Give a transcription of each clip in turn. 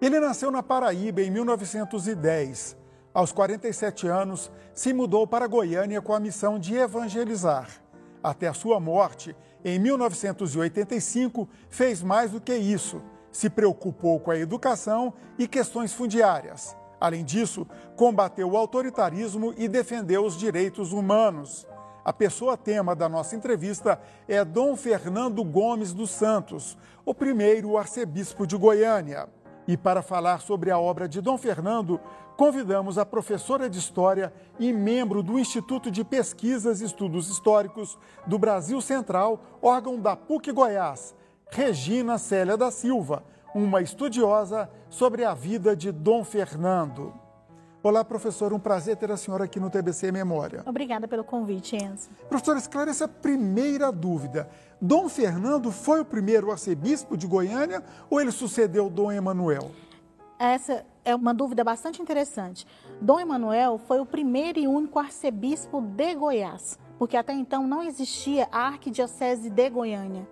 Ele nasceu na Paraíba em 1910. Aos 47 anos, se mudou para Goiânia com a missão de evangelizar. Até a sua morte, em 1985, fez mais do que isso. Se preocupou com a educação e questões fundiárias. Além disso, combateu o autoritarismo e defendeu os direitos humanos. A pessoa tema da nossa entrevista é Dom Fernando Gomes dos Santos, o primeiro arcebispo de Goiânia. E para falar sobre a obra de Dom Fernando, convidamos a professora de História e membro do Instituto de Pesquisas e Estudos Históricos do Brasil Central, órgão da PUC Goiás, Regina Célia da Silva, uma estudiosa sobre a vida de Dom Fernando. Olá, professor, um prazer ter a senhora aqui no TBC Memória. Obrigada pelo convite, Enzo. Professor, esclareça a primeira dúvida. Dom Fernando foi o primeiro arcebispo de Goiânia ou ele sucedeu Dom Emanuel? Essa é uma dúvida bastante interessante. Dom Emanuel foi o primeiro e único arcebispo de Goiás, porque até então não existia a arquidiocese de Goiânia.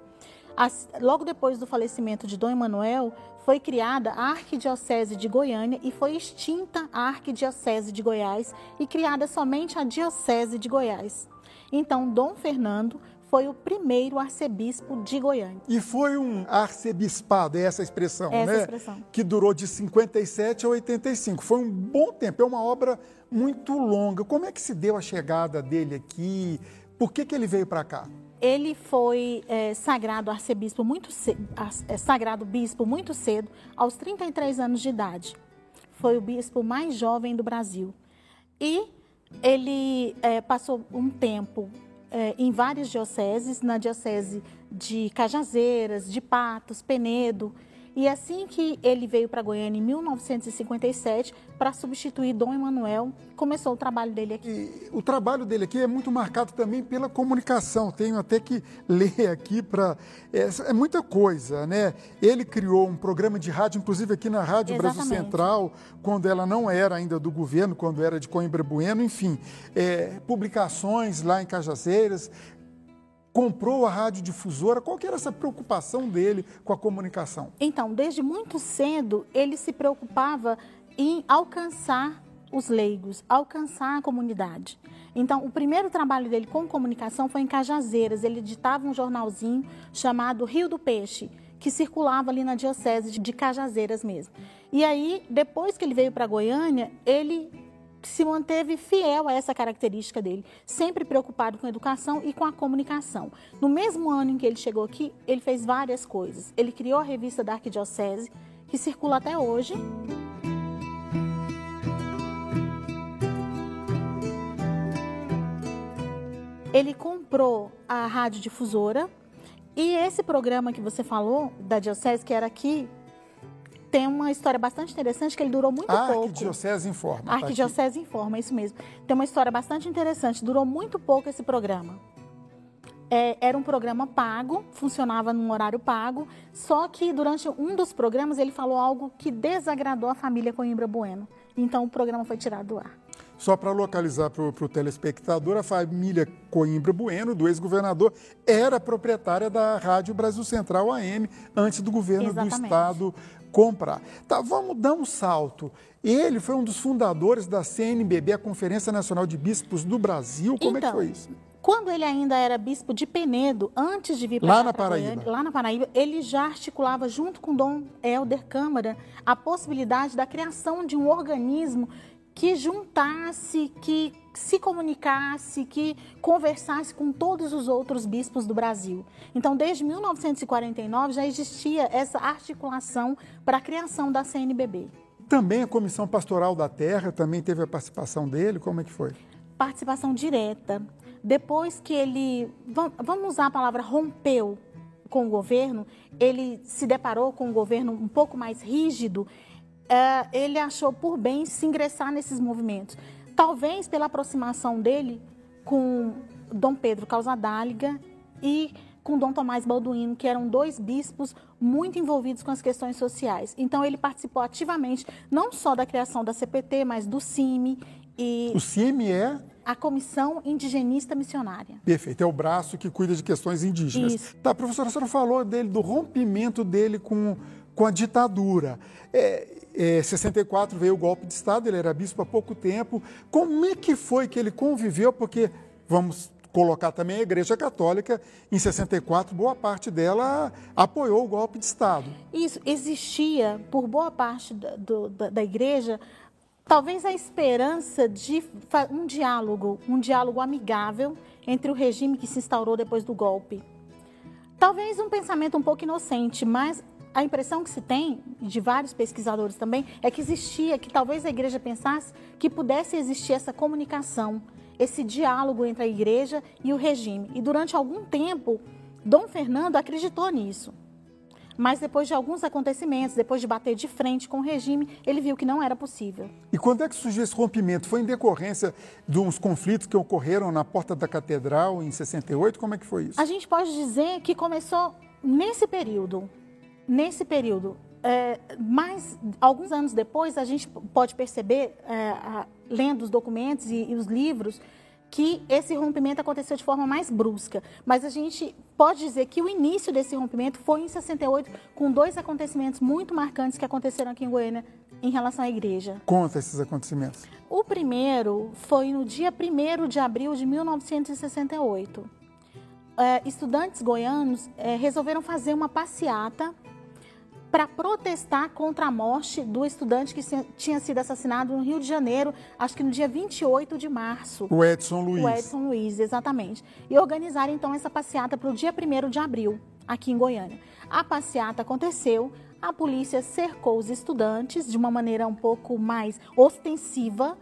Logo depois do falecimento de Dom Emanuel, foi criada a Arquidiocese de Goiânia e foi extinta a Arquidiocese de Goiás e criada somente a Diocese de Goiás. Então, Dom Fernando foi o primeiro arcebispo de Goiânia. E foi um arcebispado, é essa expressão, essa né? Expressão. Que durou de 57 a 85. Foi um bom tempo, é uma obra muito longa. Como é que se deu a chegada dele aqui? Por que, que ele veio para cá? Ele foi é, sagrado arcebispo muito cedo, é, sagrado bispo muito cedo, aos 33 anos de idade. Foi o bispo mais jovem do Brasil. E ele é, passou um tempo é, em várias dioceses, na diocese de Cajazeiras, de Patos, Penedo, e assim que ele veio para Goiânia em 1957 para substituir Dom Emanuel, começou o trabalho dele aqui. E o trabalho dele aqui é muito marcado também pela comunicação. Tenho até que ler aqui para é, é, muita coisa, né? Ele criou um programa de rádio, inclusive aqui na Rádio Exatamente. Brasil Central, quando ela não era ainda do governo, quando era de Coimbra Bueno, enfim, é, publicações lá em Cajazeiras, comprou a radiodifusora. Qual que era essa preocupação dele com a comunicação? Então, desde muito cedo, ele se preocupava em alcançar os leigos, alcançar a comunidade. Então, o primeiro trabalho dele com comunicação foi em Cajazeiras. Ele editava um jornalzinho chamado Rio do Peixe, que circulava ali na diocese de Cajazeiras mesmo. E aí, depois que ele veio para Goiânia, ele se manteve fiel a essa característica dele, sempre preocupado com a educação e com a comunicação. No mesmo ano em que ele chegou aqui, ele fez várias coisas. Ele criou a revista da Arquidiocese, que circula até hoje. Ele comprou a rádio difusora e esse programa que você falou da Diocese, que era aqui, tem uma história bastante interessante que ele durou muito a pouco. Arquidiocese Informa. A Arquidiocese Informa, isso mesmo. Tem uma história bastante interessante. Durou muito pouco esse programa. É, era um programa pago, funcionava num horário pago, só que durante um dos programas ele falou algo que desagradou a família Coimbra Bueno. Então o programa foi tirado do ar. Só para localizar para o telespectador, a família Coimbra Bueno, do ex-governador, era proprietária da Rádio Brasil Central AM, antes do governo Exatamente. do Estado comprar. Tá, vamos dar um salto. Ele foi um dos fundadores da CNBB, a Conferência Nacional de Bispos do Brasil. Como então, é que foi isso? Quando ele ainda era bispo de Penedo, antes de vir para lá na Paraíba. Goiânia, lá na Paraíba, ele já articulava junto com Dom Helder Câmara a possibilidade da criação de um organismo que juntasse, que se comunicasse, que conversasse com todos os outros bispos do Brasil. Então, desde 1949 já existia essa articulação para a criação da CNBB. Também a Comissão Pastoral da Terra também teve a participação dele. Como é que foi? Participação direta. Depois que ele, vamos usar a palavra rompeu com o governo, ele se deparou com um governo um pouco mais rígido é, ele achou por bem se ingressar nesses movimentos. Talvez pela aproximação dele com Dom Pedro Causadáliga e com Dom Tomás Balduino, que eram dois bispos muito envolvidos com as questões sociais. Então ele participou ativamente não só da criação da CPT, mas do CIMI e o CIMI é a Comissão Indigenista Missionária. Perfeito, é o braço que cuida de questões indígenas. Isso. Tá, professora, a senhora falou dele do rompimento dele com com a ditadura. É, é, 64 veio o golpe de Estado, ele era bispo há pouco tempo. Como é que foi que ele conviveu? Porque, vamos colocar também a Igreja Católica, em 64, boa parte dela apoiou o golpe de Estado. Isso, existia, por boa parte do, da Igreja, talvez a esperança de um diálogo, um diálogo amigável entre o regime que se instaurou depois do golpe. Talvez um pensamento um pouco inocente, mas a impressão que se tem, de vários pesquisadores também, é que existia, que talvez a igreja pensasse que pudesse existir essa comunicação, esse diálogo entre a igreja e o regime. E durante algum tempo, Dom Fernando acreditou nisso. Mas depois de alguns acontecimentos, depois de bater de frente com o regime, ele viu que não era possível. E quando é que surgiu esse rompimento? Foi em decorrência de uns conflitos que ocorreram na porta da catedral em 68? Como é que foi isso? A gente pode dizer que começou nesse período. Nesse período. É, mas alguns anos depois, a gente pode perceber, é, a, lendo os documentos e, e os livros, que esse rompimento aconteceu de forma mais brusca. Mas a gente pode dizer que o início desse rompimento foi em 68, com dois acontecimentos muito marcantes que aconteceram aqui em Goiânia em relação à igreja. Conta esses acontecimentos. O primeiro foi no dia 1 de abril de 1968. É, estudantes goianos é, resolveram fazer uma passeata para protestar contra a morte do estudante que tinha sido assassinado no Rio de Janeiro, acho que no dia 28 de março. O Edson Luiz. O Edson Luiz, exatamente. E organizaram então essa passeata para o dia 1 de abril, aqui em Goiânia. A passeata aconteceu, a polícia cercou os estudantes de uma maneira um pouco mais ostensiva.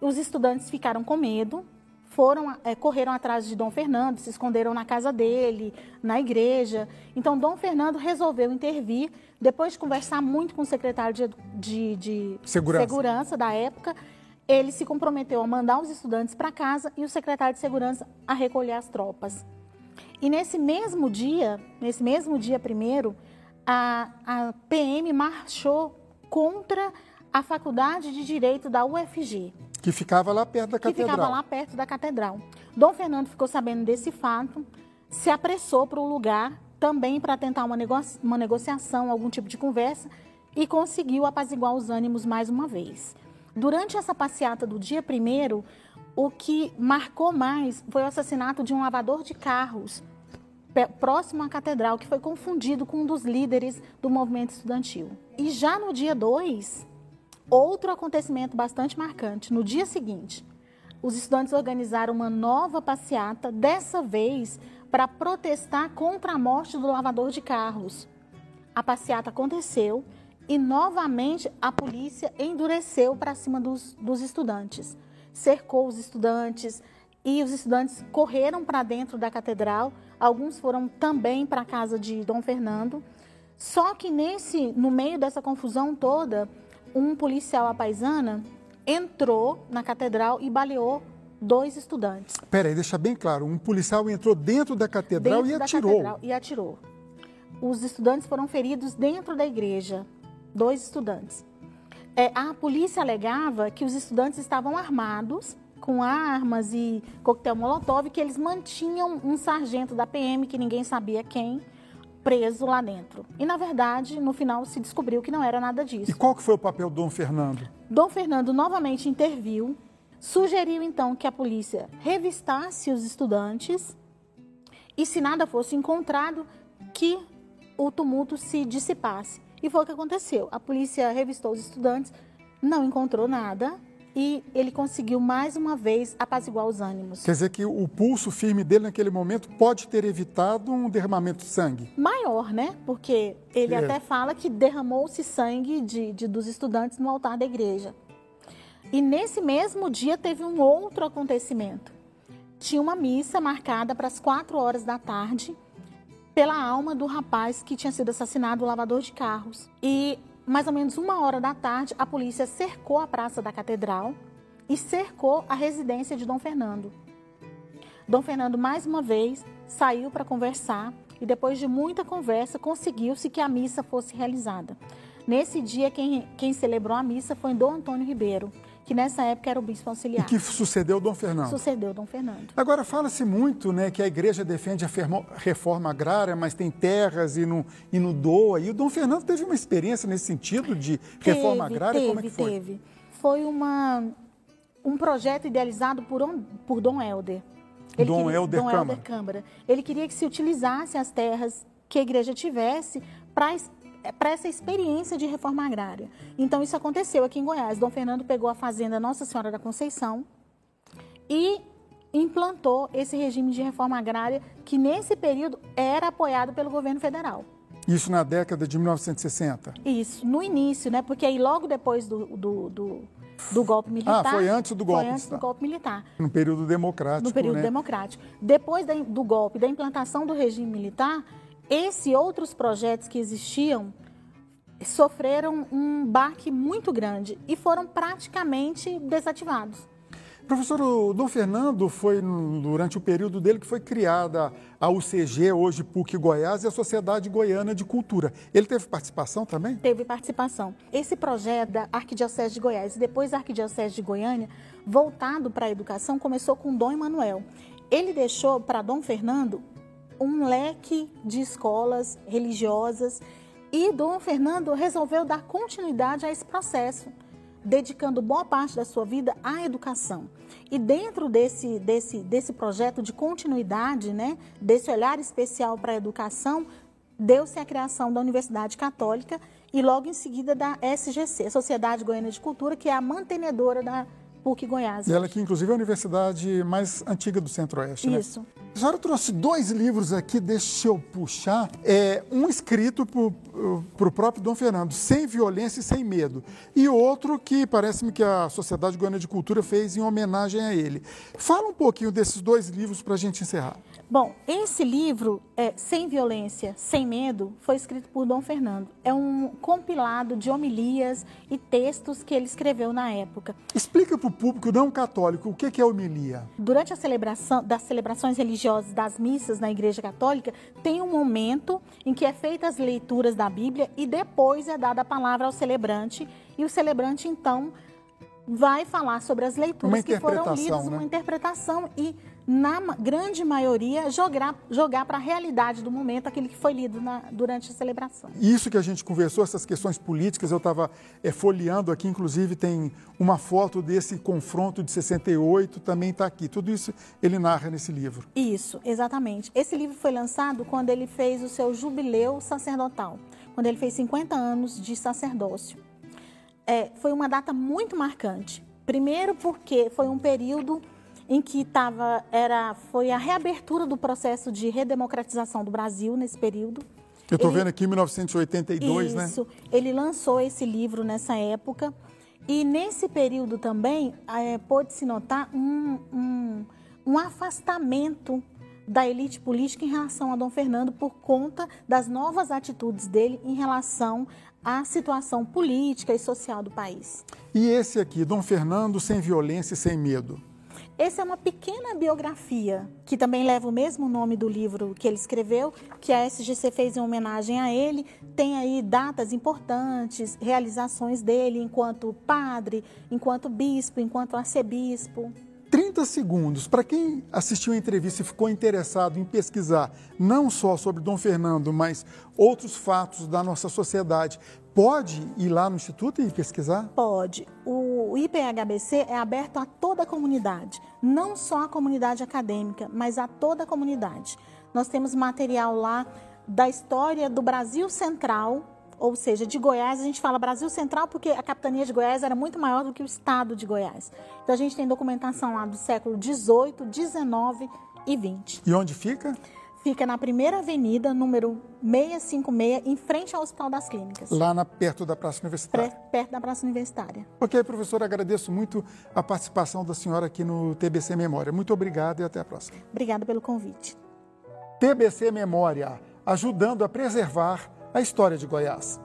Os estudantes ficaram com medo, foram é, correram atrás de Dom Fernando, se esconderam na casa dele, na igreja. Então, Dom Fernando resolveu intervir, depois de conversar muito com o secretário de, de, de segurança. segurança da época, ele se comprometeu a mandar os estudantes para casa e o secretário de segurança a recolher as tropas. E nesse mesmo dia, nesse mesmo dia primeiro, a, a PM marchou contra a Faculdade de Direito da UFG. Que ficava lá perto da catedral. Que ficava lá perto da catedral. Dom Fernando ficou sabendo desse fato, se apressou para o lugar também para tentar uma, uma negociação, algum tipo de conversa, e conseguiu apaziguar os ânimos mais uma vez. Durante essa passeata do dia primeiro, o que marcou mais foi o assassinato de um lavador de carros próximo à catedral, que foi confundido com um dos líderes do movimento estudantil. E já no dia 2, Outro acontecimento bastante marcante, no dia seguinte, os estudantes organizaram uma nova passeata, dessa vez para protestar contra a morte do lavador de carros. A passeata aconteceu e novamente a polícia endureceu para cima dos, dos estudantes. Cercou os estudantes e os estudantes correram para dentro da catedral. Alguns foram também para a casa de Dom Fernando. Só que nesse, no meio dessa confusão toda, um policial à paisana entrou na catedral e baleou dois estudantes. Peraí, deixa bem claro, um policial entrou dentro da catedral dentro e da atirou. Catedral e atirou. Os estudantes foram feridos dentro da igreja, dois estudantes. É, a polícia alegava que os estudantes estavam armados com armas e coquetel molotov, que eles mantinham um sargento da PM, que ninguém sabia quem, preso lá dentro. E na verdade, no final se descobriu que não era nada disso. E qual que foi o papel do Dom Fernando? Dom Fernando novamente interviu, sugeriu então que a polícia revistasse os estudantes e se nada fosse encontrado, que o tumulto se dissipasse. E foi o que aconteceu. A polícia revistou os estudantes, não encontrou nada, e ele conseguiu mais uma vez apaziguar os ânimos. Quer dizer que o pulso firme dele naquele momento pode ter evitado um derramamento de sangue? Maior, né? Porque ele é. até fala que derramou-se sangue de, de, dos estudantes no altar da igreja. E nesse mesmo dia teve um outro acontecimento. Tinha uma missa marcada para as quatro horas da tarde pela alma do rapaz que tinha sido assassinado, o lavador de carros. E mais ou menos uma hora da tarde, a polícia cercou a praça da catedral e cercou a residência de Dom Fernando. Dom Fernando, mais uma vez, saiu para conversar e, depois de muita conversa, conseguiu-se que a missa fosse realizada. Nesse dia, quem, quem celebrou a missa foi Dom Antônio Ribeiro, que nessa época era o bispo auxiliar. E que sucedeu Dom Fernando. Sucedeu Dom Fernando. Agora, fala-se muito né, que a igreja defende a reforma agrária, mas tem terras e não, e não doa. E o Dom Fernando teve uma experiência nesse sentido de teve, reforma agrária? Teve, Como é que foi? Teve. Foi uma, um projeto idealizado por, por Dom Helder. Ele Dom queria, Helder Dom Câmara. Helder Câmara. Ele queria que se utilizasse as terras que a igreja tivesse para para essa experiência de reforma agrária. Então, isso aconteceu aqui em Goiás. Dom Fernando pegou a fazenda Nossa Senhora da Conceição e implantou esse regime de reforma agrária que, nesse período, era apoiado pelo governo federal. Isso na década de 1960? Isso, no início, né? Porque aí logo depois do, do, do, do golpe militar. Ah, foi antes do golpe. Foi antes do golpe militar. No período democrático. No período né? democrático. Depois do golpe, da implantação do regime militar, esse e outros projetos que existiam sofreram um baque muito grande e foram praticamente desativados. Professor, o Dom Fernando foi durante o período dele que foi criada a UCG, hoje PUC Goiás, e a Sociedade Goiana de Cultura. Ele teve participação também? Teve participação. Esse projeto da Arquidiocese de Goiás e depois da Arquidiocese de Goiânia, voltado para a educação, começou com Dom Emanuel. Ele deixou para Dom Fernando um leque de escolas religiosas e Dom Fernando resolveu dar continuidade a esse processo, dedicando boa parte da sua vida à educação. E dentro desse, desse, desse projeto de continuidade, né, desse olhar especial para a educação, deu-se a criação da Universidade Católica e logo em seguida da SGC, Sociedade Goiana de Cultura, que é a mantenedora da PUC Goiás. E ela que inclusive é a universidade mais antiga do Centro-Oeste, né? A senhora trouxe dois livros aqui, deixa eu puxar. É, um escrito para o próprio Dom Fernando, Sem Violência e Sem Medo. E outro que parece-me que a Sociedade Goiana de Cultura fez em homenagem a ele. Fala um pouquinho desses dois livros para a gente encerrar. Bom, esse livro, é, Sem Violência, Sem Medo, foi escrito por Dom Fernando. É um compilado de homilias e textos que ele escreveu na época. Explica para o público não católico o que é homilia. Durante a celebração das celebrações religiosas das missas na Igreja Católica, tem um momento em que é feitas as leituras da Bíblia e depois é dada a palavra ao celebrante. E o celebrante então vai falar sobre as leituras que foram lidas, né? uma interpretação e na grande maioria, jogar, jogar para a realidade do momento aquilo que foi lido na, durante a celebração. Isso que a gente conversou, essas questões políticas, eu estava é, folheando aqui, inclusive tem uma foto desse confronto de 68, também está aqui. Tudo isso ele narra nesse livro. Isso, exatamente. Esse livro foi lançado quando ele fez o seu jubileu sacerdotal, quando ele fez 50 anos de sacerdócio. É, foi uma data muito marcante. Primeiro porque foi um período em que tava, era, foi a reabertura do processo de redemocratização do Brasil nesse período. Eu estou vendo aqui em 1982, isso, né? Isso. Ele lançou esse livro nessa época. E nesse período também é, pôde-se notar um, um, um afastamento da elite política em relação a Dom Fernando por conta das novas atitudes dele em relação à situação política e social do país. E esse aqui, Dom Fernando sem violência e sem medo? Essa é uma pequena biografia que também leva o mesmo nome do livro que ele escreveu, que a SGC fez em homenagem a ele. Tem aí datas importantes, realizações dele enquanto padre, enquanto bispo, enquanto arcebispo. 30 segundos para quem assistiu a entrevista e ficou interessado em pesquisar não só sobre Dom Fernando, mas outros fatos da nossa sociedade. Pode ir lá no Instituto e pesquisar? Pode. O IPHBC é aberto a toda a comunidade, não só a comunidade acadêmica, mas a toda a comunidade. Nós temos material lá da história do Brasil Central, ou seja, de Goiás, a gente fala Brasil Central porque a capitania de Goiás era muito maior do que o estado de Goiás. Então a gente tem documentação lá do século 18, 19 e 20. E onde fica? Fica na primeira avenida, número 656, em frente ao Hospital das Clínicas. Lá na, perto da Praça Universitária. Perto da Praça Universitária. Ok, professor, agradeço muito a participação da senhora aqui no TBC Memória. Muito obrigado e até a próxima. Obrigada pelo convite. TBC Memória, ajudando a preservar a história de Goiás.